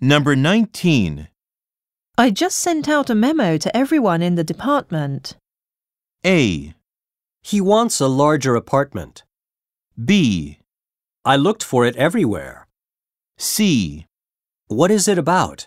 Number 19. I just sent out a memo to everyone in the department. A. He wants a larger apartment. B. I looked for it everywhere. C. What is it about?